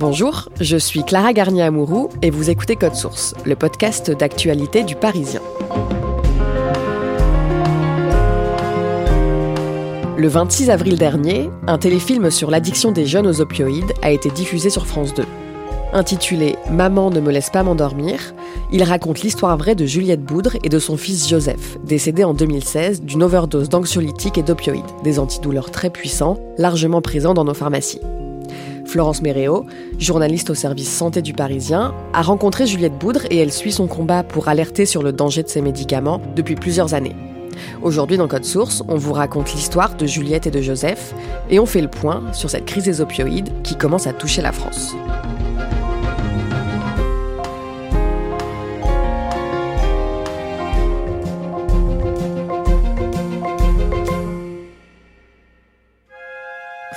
Bonjour, je suis Clara Garnier-Amouroux et vous écoutez Code Source, le podcast d'actualité du Parisien. Le 26 avril dernier, un téléfilm sur l'addiction des jeunes aux opioïdes a été diffusé sur France 2. Intitulé Maman ne me laisse pas m'endormir, il raconte l'histoire vraie de Juliette Boudre et de son fils Joseph, décédé en 2016 d'une overdose d'anxiolytiques et d'opioïdes, des antidouleurs très puissants, largement présents dans nos pharmacies. Florence Méréo, journaliste au service santé du Parisien, a rencontré Juliette Boudre et elle suit son combat pour alerter sur le danger de ces médicaments depuis plusieurs années. Aujourd'hui dans Code Source, on vous raconte l'histoire de Juliette et de Joseph et on fait le point sur cette crise des opioïdes qui commence à toucher la France.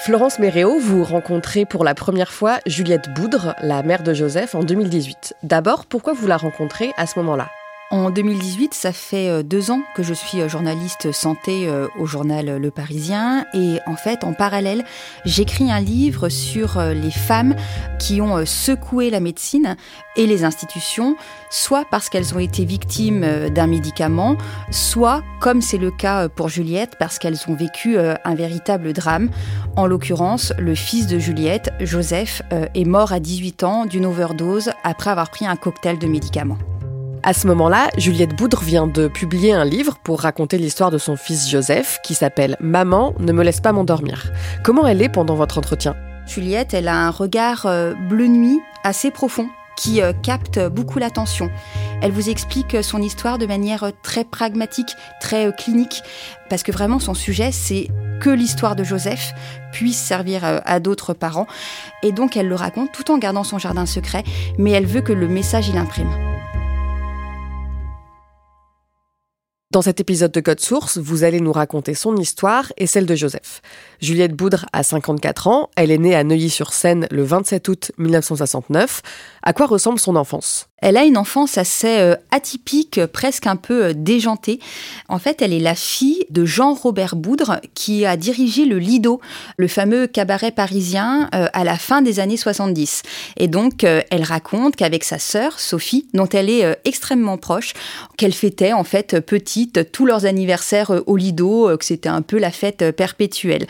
Florence Méréo, vous rencontrez pour la première fois Juliette Boudre, la mère de Joseph, en 2018. D'abord, pourquoi vous la rencontrez à ce moment-là? En 2018, ça fait euh, deux ans que je suis euh, journaliste santé euh, au journal Le Parisien. Et en fait, en parallèle, j'écris un livre sur les femmes qui ont secoué la médecine et les institutions, soit parce qu'elles ont été victimes d'un médicament, soit, comme c'est le cas pour Juliette, parce qu'elles ont vécu un véritable drame. En l'occurrence, le fils de Juliette, Joseph, est mort à 18 ans d'une overdose après avoir pris un cocktail de médicaments. À ce moment-là, Juliette Boudre vient de publier un livre pour raconter l'histoire de son fils Joseph qui s'appelle Maman ne me laisse pas m'endormir. Comment elle est pendant votre entretien? Juliette, elle a un regard euh, bleu nuit assez profond qui euh, capte beaucoup l'attention. Elle vous explique son histoire de manière euh, très pragmatique, très clinique, parce que vraiment son sujet, c'est que l'histoire de Joseph puisse servir à d'autres parents. Et donc elle le raconte tout en gardant son jardin secret, mais elle veut que le message il imprime. Dans cet épisode de Code Source, vous allez nous raconter son histoire et celle de Joseph. Juliette Boudre a 54 ans, elle est née à Neuilly-sur-Seine le 27 août 1969. À quoi ressemble son enfance? Elle a une enfance assez euh, atypique, presque un peu euh, déjantée. En fait, elle est la fille de Jean-Robert Boudre qui a dirigé le Lido, le fameux cabaret parisien, euh, à la fin des années 70. Et donc, elle raconte qu'avec sa sœur, Sophie, dont elle est extrêmement proche, qu'elle fêtait en fait petite tous leurs anniversaires au Lido, que c'était un peu la fête perpétuelle.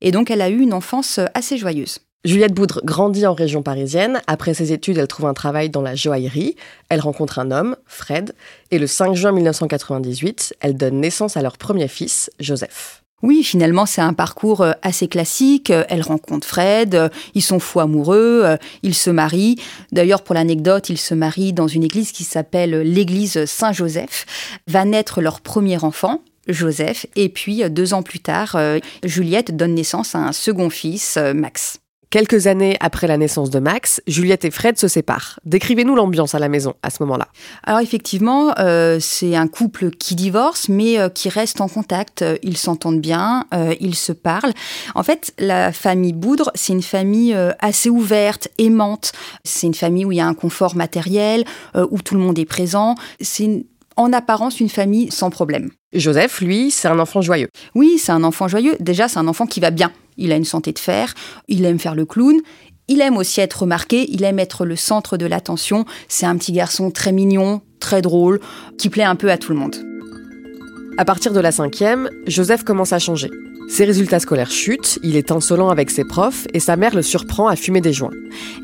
Et donc, elle a eu une enfance assez joyeuse. Juliette Boudre grandit en région parisienne. Après ses études, elle trouve un travail dans la joaillerie. Elle rencontre un homme, Fred, et le 5 juin 1998, elle donne naissance à leur premier fils, Joseph. Oui, finalement, c'est un parcours euh, assez classique. Elle rencontre Fred, euh, ils sont fous amoureux, euh, ils se marient. D'ailleurs, pour l'anecdote, ils se marient dans une église qui s'appelle l'église Saint-Joseph. Va naître leur premier enfant, Joseph, et puis deux ans plus tard, Juliette donne naissance à un second fils, Max. Quelques années après la naissance de Max, Juliette et Fred se séparent. Décrivez-nous l'ambiance à la maison à ce moment-là. Alors effectivement, euh, c'est un couple qui divorce, mais euh, qui reste en contact. Ils s'entendent bien, euh, ils se parlent. En fait, la famille Boudre, c'est une famille assez ouverte, aimante. C'est une famille où il y a un confort matériel, où tout le monde est présent. C'est en apparence une famille sans problème. Joseph, lui, c'est un enfant joyeux. Oui, c'est un enfant joyeux. Déjà, c'est un enfant qui va bien. Il a une santé de fer, il aime faire le clown, il aime aussi être remarqué, il aime être le centre de l'attention. C'est un petit garçon très mignon, très drôle, qui plaît un peu à tout le monde. À partir de la cinquième, Joseph commence à changer. Ses résultats scolaires chutent, il est insolent avec ses profs et sa mère le surprend à fumer des joints.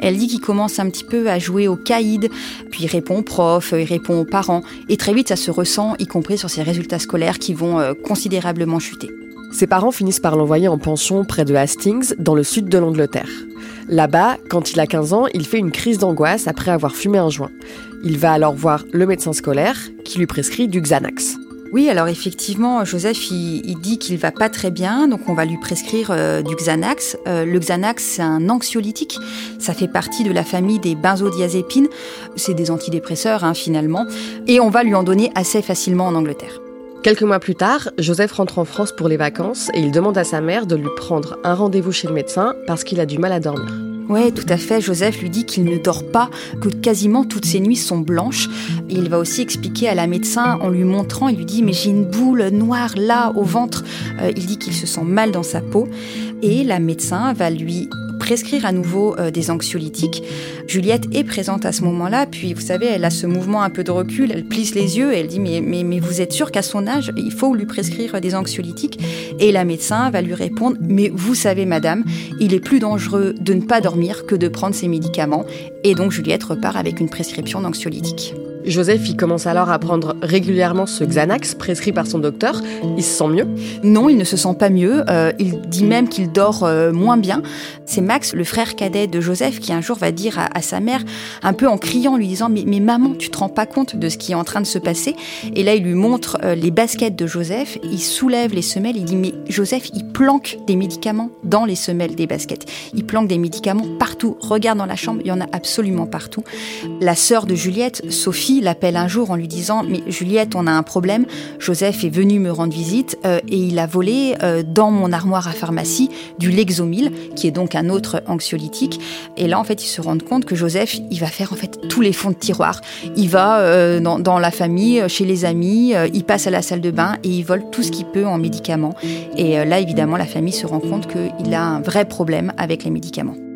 Elle dit qu'il commence un petit peu à jouer au caïd, puis il répond aux profs, il répond aux parents, et très vite ça se ressent, y compris sur ses résultats scolaires qui vont euh, considérablement chuter. Ses parents finissent par l'envoyer en pension près de Hastings, dans le sud de l'Angleterre. Là-bas, quand il a 15 ans, il fait une crise d'angoisse après avoir fumé un joint. Il va alors voir le médecin scolaire qui lui prescrit du Xanax. Oui, alors effectivement, Joseph, il, dit qu'il va pas très bien, donc on va lui prescrire euh, du Xanax. Euh, le Xanax, c'est un anxiolytique. Ça fait partie de la famille des benzodiazépines. C'est des antidépresseurs, hein, finalement. Et on va lui en donner assez facilement en Angleterre. Quelques mois plus tard, Joseph rentre en France pour les vacances et il demande à sa mère de lui prendre un rendez-vous chez le médecin parce qu'il a du mal à dormir. Oui, tout à fait. Joseph lui dit qu'il ne dort pas, que quasiment toutes ses nuits sont blanches. Il va aussi expliquer à la médecin en lui montrant, il lui dit mais j'ai une boule noire là au ventre. Euh, il dit qu'il se sent mal dans sa peau. Et la médecin va lui prescrire à nouveau euh, des anxiolytiques. Juliette est présente à ce moment-là, puis vous savez, elle a ce mouvement un peu de recul, elle plisse les yeux elle dit mais, vous êtes sûr qu'à son âge, il faut lui prescrire des anxiolytiques? Et la médecin va lui répondre mais vous savez madame, il est plus dangereux de ne pas dormir que de prendre ces médicaments. Et donc Juliette repart avec une prescription d'anxiolytiques. Joseph, il commence alors à prendre régulièrement ce Xanax prescrit par son docteur. Il se sent mieux? Non, il ne se sent pas mieux. Euh, il dit même qu'il dort euh, moins bien. C'est Max, le frère cadet de Joseph, qui un jour va dire à, sa mère, un peu en criant, lui disant mais, maman, tu te rends pas compte de ce qui est en train de se passer? Et là, il lui montre euh, les baskets de Joseph. Il soulève les semelles. Il dit mais Joseph, il planque des médicaments dans les semelles des baskets. Il planque des médicaments partout. Regarde dans la chambre, il y en a absolument partout. La sœur de Juliette, Sophie, l'appelle un jour en lui disant Mais Juliette, on a un problème. Joseph est venu me rendre visite euh, et il a volé euh, dans mon armoire à pharmacie du Lexomil, qui est donc un autre anxiolytique. Et là, en fait, ils se rendent compte que Joseph, il va faire en fait tous les fonds de tiroir. Il va euh, dans, la famille, chez les amis, il passe à la salle de bain et il vole tout ce qu'il peut en médicaments. Et là, évidemment, la famille se rend compte qu'il a un vrai problème avec les médicaments.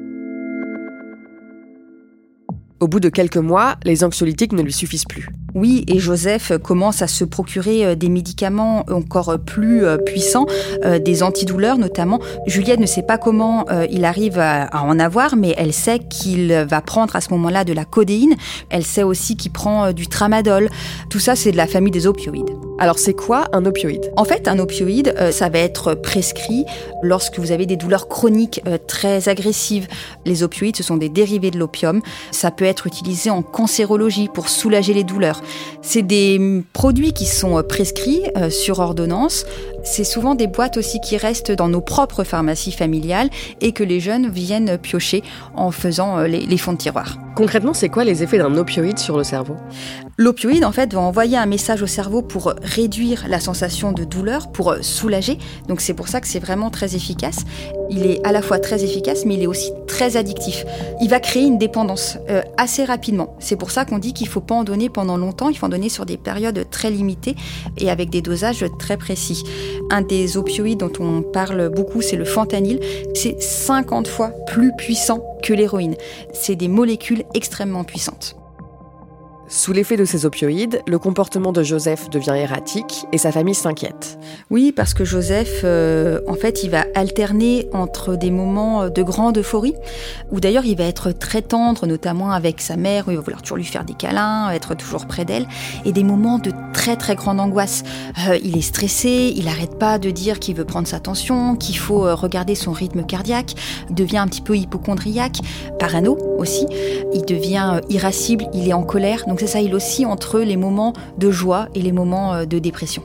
Au bout de quelques mois, les anxiolytiques ne lui suffisent plus. Oui, et Joseph commence à se procurer euh, des médicaments encore plus euh, puissants, euh, des antidouleurs notamment. Juliette ne sait pas comment il arrive à en avoir, mais elle sait qu'il va prendre à ce moment-là de la codéine. Elle sait aussi qu'il prend du tramadol. Tout ça, c'est de la famille des opioïdes. Alors c'est quoi un opioïde? En fait, un opioïde, ça va être prescrit lorsque vous avez des douleurs chroniques très agressives. Les opioïdes, ce sont des dérivés de l'opium. Ça peut être utilisé en cancérologie pour soulager les douleurs. C'est des produits qui sont euh, prescrits euh, sur ordonnance. C'est souvent des boîtes aussi qui restent dans nos propres pharmacies familiales et que les jeunes viennent piocher en faisant euh, les, fonds de tiroir. Concrètement, c'est quoi les effets d'un opioïde sur le cerveau? L'opioïde, en fait, va envoyer un message au cerveau pour réduire la sensation de douleur, pour soulager. Donc c'est pour ça que c'est vraiment très efficace. Il est à la fois très efficace, mais il est aussi très addictif. Il va créer une dépendance assez rapidement. C'est pour ça qu'on dit qu'il ne faut pas en donner pendant longtemps il faut en donner sur des périodes très limitées et avec des dosages très précis. Un des opioïdes dont on parle beaucoup, c'est le fentanyl. C'est 50 fois plus puissant que l'héroïne. C'est des molécules extrêmement puissantes. Sous l'effet de ces opioïdes, le comportement de Joseph devient erratique et sa famille s'inquiète. Oui, parce que Joseph, euh, en fait, il va alterner entre des moments de grande euphorie, où d'ailleurs il va être très tendre, notamment avec sa mère, où il va vouloir toujours lui faire des câlins, être toujours près d'elle, et des moments de très très grande angoisse. Euh, il est stressé, il n'arrête pas de dire qu'il veut prendre sa tension, qu'il faut euh, regarder son rythme cardiaque, devient un petit peu hypochondriaque, parano aussi, il devient irascible, il est en colère, ça, il aussi entre les moments de joie et les moments euh, de dépression.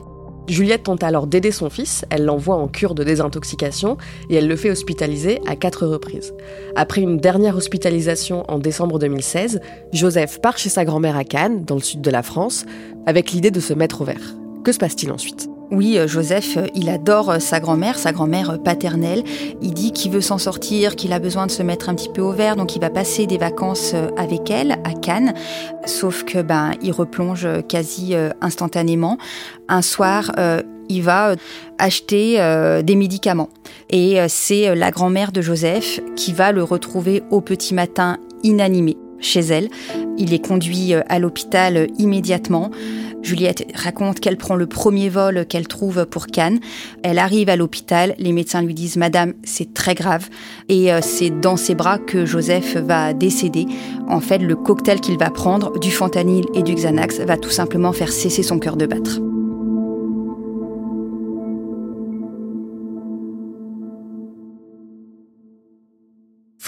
Juliette tente alors d'aider son fils, elle l'envoie en cure de désintoxication et elle le fait hospitaliser à quatre reprises. Après une dernière hospitalisation en décembre 2016, Joseph part chez sa grand-mère à Cannes, dans le sud de la France, avec l'idée de se mettre au vert. Que se passe-t-il ensuite? Oui, euh, Joseph, euh, il adore euh, sa grand-mère, sa grand-mère paternelle. Il dit qu'il veut s'en sortir, qu'il a besoin de se mettre un petit peu au vert, donc il va passer des vacances avec elle à Cannes. Sauf que ben, il replonge quasi instantanément. Un soir, il va acheter des médicaments. Et c'est la grand-mère de Joseph qui va le retrouver au petit matin inanimé chez elle. Il est conduit à l'hôpital immédiatement. Juliette raconte qu'elle prend le premier vol qu'elle trouve pour Cannes. Elle arrive à l'hôpital, les médecins lui disent Madame, c'est très grave. Et euh, c'est dans ses bras que Joseph va décéder. En fait, le cocktail qu'il va prendre, du fentanyl et du Xanax, va tout simplement faire cesser son cœur de battre.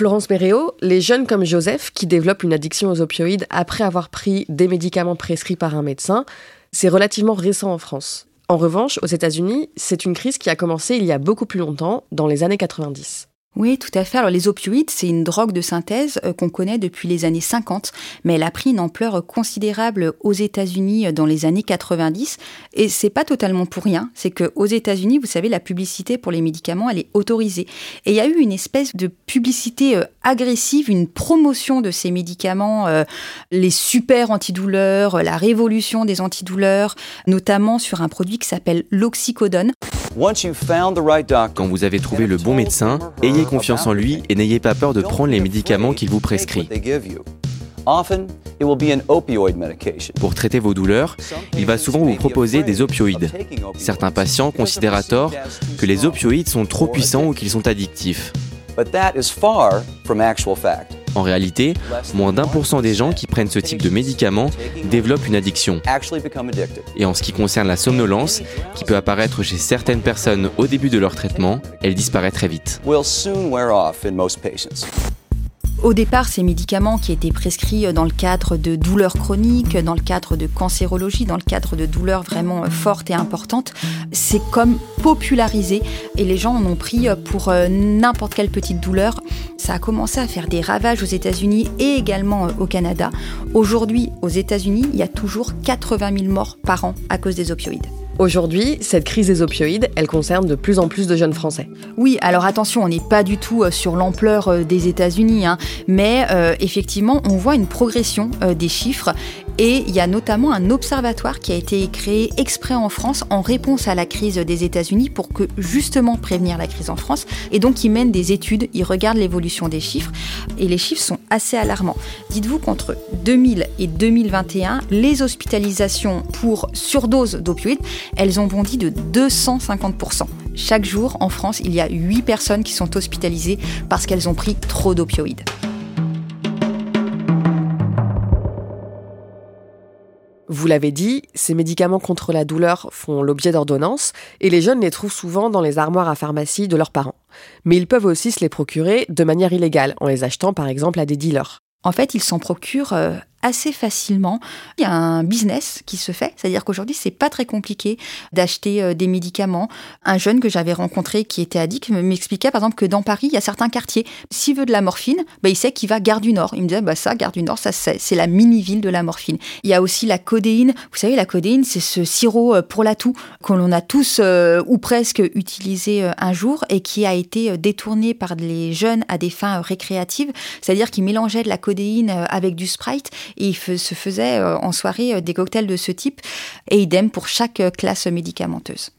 Florence Méréo, les jeunes comme Joseph qui développent une addiction aux opioïdes après avoir pris des médicaments prescrits par un médecin, c'est relativement récent en France. En revanche, aux États-Unis, c'est une crise qui a commencé il y a beaucoup plus longtemps, dans les années 90. Oui, tout à fait. Alors les opioïdes, c'est une drogue de synthèse euh, qu'on connaît depuis les années 50, mais elle a pris une ampleur considérable aux États-Unis euh, dans les années 90 et c'est pas totalement pour rien, c'est que aux États-Unis, vous savez, la publicité pour les médicaments, elle est autorisée et il y a eu une espèce de publicité euh, agressive, une promotion de ces médicaments, les super antidouleurs, la révolution des antidouleurs, notamment sur un produit qui s'appelle l'oxycodone. Quand vous avez trouvé le bon médecin, ayez confiance en lui et n'ayez pas peur de prendre les médicaments qu'il vous prescrit. Pour traiter vos douleurs, il va souvent vous proposer des opioïdes. Certains patients considèrent à tort que les opioïdes sont trop puissants ou qu'ils sont addictifs. En réalité, moins d'un pour cent des gens qui prennent ce type de médicaments développent une addiction. Et en ce qui concerne la somnolence, qui peut apparaître chez certaines personnes au début de leur traitement, elle disparaît très vite. Au départ, ces médicaments qui étaient prescrits dans le cadre de douleurs chroniques, dans le cadre de cancérologie, dans le cadre de douleurs vraiment fortes et importantes, c'est comme popularisé et les gens en ont pris pour euh, n'importe quelle petite douleur. Ça a commencé à faire des ravages aux États-Unis et également euh, au Canada. Aujourd'hui, aux États-Unis, il y a toujours 80 000 morts par an à cause des opioïdes. Aujourd'hui, cette crise des opioïdes, elle concerne de plus en plus de jeunes Français. Oui, alors attention, on n'est pas du tout euh, sur l'ampleur euh, des États-Unis, hein, mais euh, effectivement, on voit une progression des chiffres et il y a notamment un observatoire qui a été créé exprès en France en réponse à la crise des États-Unis pour que justement prévenir la crise en France. Et donc il mène des études, il regarde l'évolution des chiffres et les chiffres sont assez alarmants. Dites-vous qu'entre 2000 et 2021, les hospitalisations pour surdose d'opioïdes, elles ont bondi de 250%. Chaque jour en France, il y a 8 personnes qui sont hospitalisées parce qu'elles ont pris trop d'opioïdes. Vous l'avez dit, ces médicaments contre la douleur font l'objet d'ordonnances et les jeunes les trouvent souvent dans les armoires à pharmacie de leurs parents. Mais ils peuvent aussi se les procurer de manière illégale, en les achetant par exemple à des dealers. En fait, ils s'en procurent euh, assez facilement. Il y a un business qui se fait, c'est-à-dire qu'aujourd'hui, c'est pas très compliqué d'acheter euh, des médicaments. Un jeune que j'avais rencontré qui était addict m'expliquait par exemple que dans Paris, il y a certains quartiers, s'il veut de la morphine, bah, il sait qu'il va Gare du Nord. Il me disait, bah, ça, Gare du Nord, ça, c'est la mini-ville de la morphine. Il y a aussi la codéine. Vous savez, la codéine, c'est ce sirop euh, pour la toux que l'on a tous euh, ou presque utilisé un jour et qui a été détourné par les jeunes à des fins récréatives, c'est-à-dire qu'ils mélangeaient de la codéine avec du Sprite et il se faisait euh, en soirée euh, des cocktails de ce type, et idem pour chaque euh, classe médicamenteuse.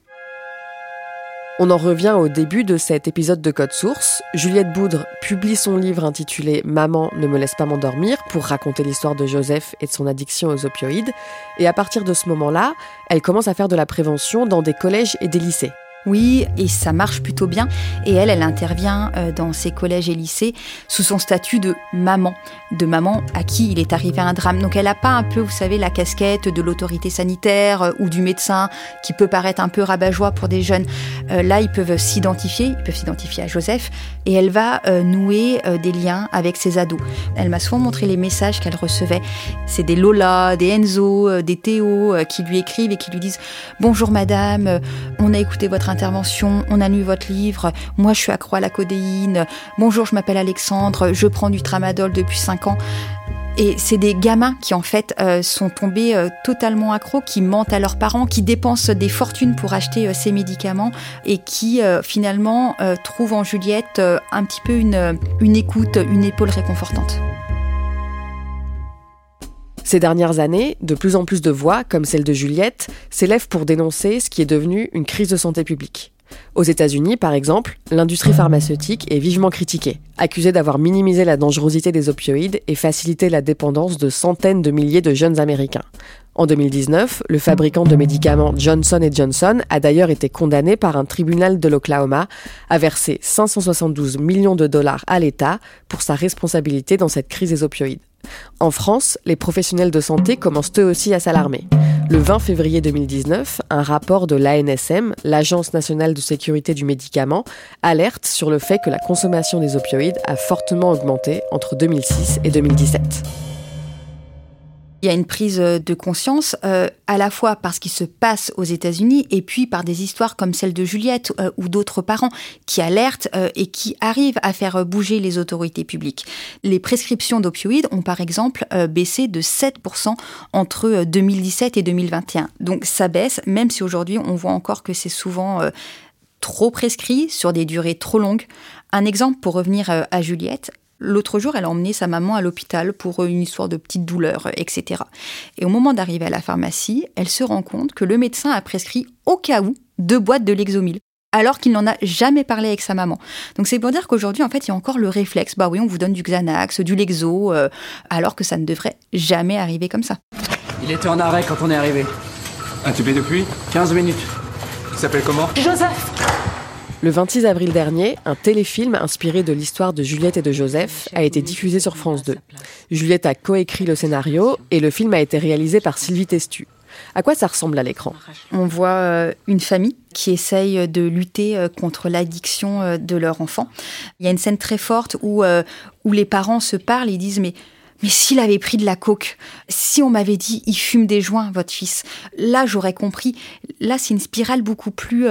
On en revient au début de cet épisode de Code Source. Juliette Boudre publie son livre intitulé Maman ne me laisse pas m'endormir pour raconter l'histoire de Joseph et de son addiction aux opioïdes. Et à partir de ce moment-là, elle commence à faire de la prévention dans des collèges et des lycées. Oui, et ça marche plutôt bien. Et elle, elle intervient euh, dans ses collèges et lycées sous son statut de maman, de maman à qui il est arrivé un drame. Donc elle n'a pas un peu, vous savez, la casquette de l'autorité sanitaire euh, ou du médecin qui peut paraître un peu rabat-joie pour des jeunes. Euh, là, ils peuvent s'identifier, ils peuvent s'identifier à Joseph, et elle va nouer des liens avec ses ados. Elle m'a souvent montré les messages qu'elle recevait. C'est des Lola, des Enzo, des Théo qui lui écrivent et qui lui disent Bonjour madame, on a écouté votre intervention, on a lu votre livre, moi je suis accro à la codéine, bonjour je m'appelle Alexandre, je prends du tramadol depuis 5 ans. Et c'est des gamins qui en fait euh, sont tombés euh, totalement accros, qui mentent à leurs parents, qui dépensent des fortunes pour acheter euh, ces médicaments et qui finalement trouvent en Juliette un petit peu une, une écoute, une épaule réconfortante. Ces dernières années, de plus en plus de voix, comme celle de Juliette, s'élèvent pour dénoncer ce qui est devenu une crise de santé publique. Aux États-Unis, par exemple, l'industrie pharmaceutique est vivement critiquée, accusée d'avoir minimisé la dangerosité des opioïdes et facilité la dépendance de centaines de milliers de jeunes Américains. En 2019, le fabricant de médicaments Johnson Johnson a d'ailleurs été condamné par un tribunal de l'Oklahoma à verser 572 millions de dollars à l'État pour sa responsabilité dans cette crise des opioïdes. En France, les professionnels de santé commencent eux aussi à s'alarmer. Le 20 février 2019, un rapport de l'ANSM, l'Agence nationale de sécurité du médicament, alerte sur le fait que la consommation des opioïdes a fortement augmenté entre 2006 et 2017. Il y a une prise de conscience euh, à la fois par ce qui se passe aux États-Unis et puis par des histoires comme celle de Juliette euh, ou d'autres parents qui alertent euh, et qui arrivent à faire bouger les autorités publiques. Les prescriptions d'opioïdes ont par exemple baissé de 7% entre 2017 et 2021. Donc ça baisse, même si aujourd'hui on voit encore que c'est souvent trop prescrit sur des durées trop longues. Un exemple pour revenir à Juliette, L'autre jour, elle a emmené sa maman à l'hôpital pour une histoire de petite douleur, etc. Et au moment d'arriver à la pharmacie, elle se rend compte que le médecin a prescrit au cas où deux boîtes de Lexomil alors qu'il n'en a jamais parlé avec sa maman. Donc c'est pour dire qu'aujourd'hui, en fait, il y a encore le réflexe, bah oui, on vous donne du Xanax, du Lexo, euh, alors que ça ne devrait jamais arriver comme ça. Il était en arrêt quand on est arrivé. Intubé depuis 15 minutes. Il s'appelle comment? Joseph le 26 avril dernier, un téléfilm inspiré de l'histoire de Juliette et de Joseph a été diffusé sur France 2. Juliette a coécrit le scénario et le film a été réalisé par Sylvie Testu. À quoi ça ressemble à l'écran? On voit euh, une famille qui essaye de lutter euh, contre l'addiction euh, de leur enfant. Il y a une scène très forte où, où les parents se parlent et disent mais mais s'il avait pris de la coke, si on m'avait dit il fume des joints, votre fils, là j'aurais compris. Là c'est une spirale beaucoup plus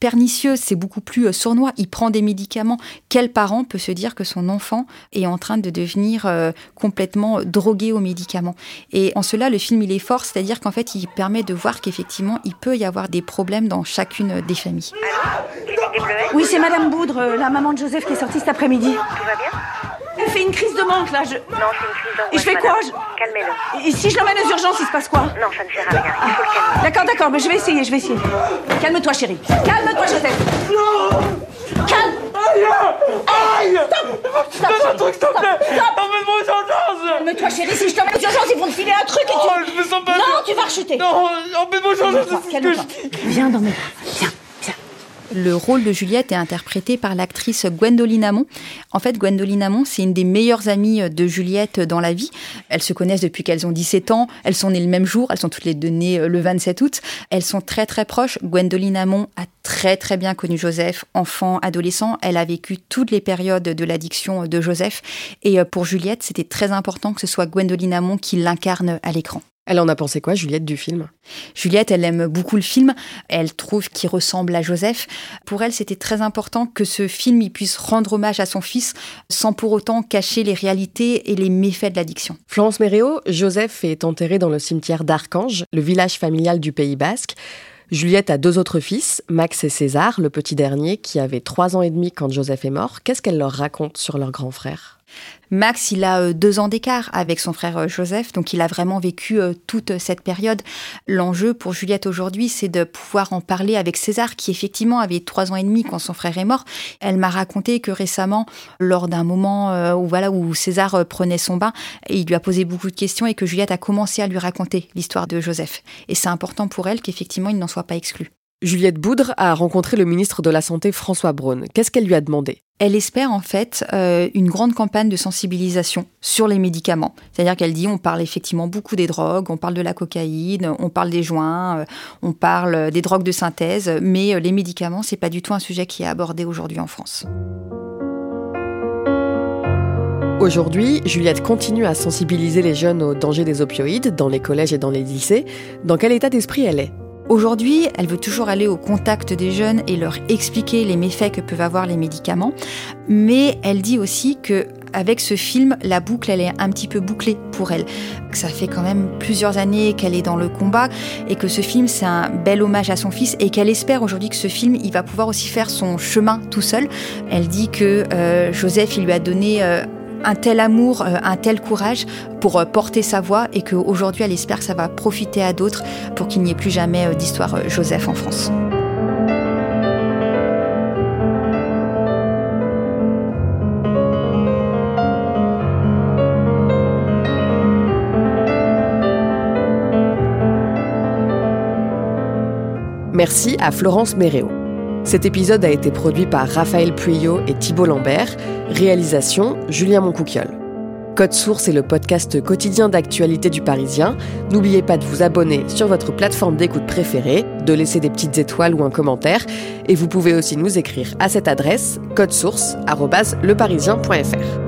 pernicieuse, c'est beaucoup plus euh, sournois. Il prend des médicaments. Quel parent peut se dire que son enfant est en train de devenir euh, complètement drogué aux médicaments? Et en cela, le film, il est fort, c'est-à-dire qu'en fait, il permet de voir qu'effectivement, il peut y avoir des problèmes dans chacune des familles. Oui, c'est Madame Boudre, la maman de Joseph qui est sortie cet après-midi. Tout va bien? Elle fait une crise de manque, là. Je... Non, c'est une crise d'angoisse. Et je fais quoi Calmez-le. Et si je l'emmène aux urgences, il se passe quoi Non, ça ne sert à rien. Il faut le calmer. D'accord, d'accord, mais je vais essayer, je vais essayer. Calme-toi, chérie. Calme-toi, Joseph. Non Calme Aïe Aïe Stop Stop, Donne un truc, s'il te plaît Emmène-moi aux urgences Calme-toi, chérie. Si je t'emmène aux urgences, ils vont te filer un truc et tu... Oh, je me sens pas Non, tu vas rechuter. Non, emmène-moi aux urgences, c'est ce que Calme-toi. je dis Viens dans mes bras. Le rôle de Juliette est interprété par l'actrice Gwendoline Amon. En fait, Gwendoline Amon, c'est une des meilleures amies de Juliette dans la vie. Elles se connaissent depuis qu'elles ont 17 ans. Elles sont nées le même jour. Elles sont toutes les deux nées le 27 août. Elles sont très très proches. Gwendoline Amon a très très bien connu Joseph, enfant, adolescent. Elle a vécu toutes les périodes de l'addiction de Joseph. Et pour Juliette, c'était très important que ce soit Gwendoline Amon qui l'incarne à l'écran. Elle en a pensé quoi, Juliette, du film? Juliette, elle aime beaucoup le film. Elle trouve qu'il ressemble à Joseph. Pour elle, c'était très important que ce film il puisse rendre hommage à son fils sans pour autant cacher les réalités et les méfaits de l'addiction. Florence Méréo, Joseph est enterré dans le cimetière d'Archange, le village familial du Pays Basque. Juliette a deux autres fils, Max et César, le petit dernier, qui avait trois ans et demi quand Joseph est mort. Qu'est-ce qu'elle leur raconte sur leur grand frère? Max, il a deux ans d'écart avec son frère Joseph, donc il a vraiment vécu toute cette période. L'enjeu pour Juliette aujourd'hui, c'est de pouvoir en parler avec César, qui effectivement avait trois ans et demi quand son frère est mort. Elle m'a raconté que récemment, lors d'un moment où voilà où César prenait son bain, il lui a posé beaucoup de questions et que Juliette a commencé à lui raconter l'histoire de Joseph. Et c'est important pour elle qu'effectivement il n'en soit pas exclu. Juliette Boudre a rencontré le ministre de la Santé François Braun. Qu'est-ce qu'elle lui a demandé? Elle espère en fait euh, une grande campagne de sensibilisation sur les médicaments. C'est-à-dire qu'elle dit on parle effectivement beaucoup des drogues, on parle de la cocaïne, on parle des joints, euh, on parle des drogues de synthèse, mais euh, les médicaments c'est pas du tout un sujet qui est abordé aujourd'hui en France. Aujourd'hui, Juliette continue à sensibiliser les jeunes aux dangers des opioïdes dans les collèges et dans les lycées. Dans quel état d'esprit elle est? Aujourd'hui, elle veut toujours aller au contact des jeunes et leur expliquer les méfaits que peuvent avoir les médicaments, mais elle dit aussi que avec ce film, la boucle, elle est un petit peu bouclée pour elle. Ça fait quand même plusieurs années qu'elle est dans le combat et que ce film, c'est un bel hommage à son fils et qu'elle espère aujourd'hui que ce film, il va pouvoir aussi faire son chemin tout seul. Elle dit que euh, Joseph, il lui a donné euh, un tel amour, euh, un tel courage pour porter sa voix et qu'aujourd'hui elle espère que ça va profiter à d'autres pour qu'il n'y ait plus jamais d'histoire Joseph en France. Merci à Florence Méréo. Cet épisode a été produit par Raphaël Pueyo et Thibault Lambert. Réalisation Julien Moncouquiol. Code Source est le podcast quotidien d'actualité du Parisien. N'oubliez pas de vous abonner sur votre plateforme d'écoute préférée, de laisser des petites étoiles ou un commentaire. Et vous pouvez aussi nous écrire à cette adresse codesource.leparisien.fr.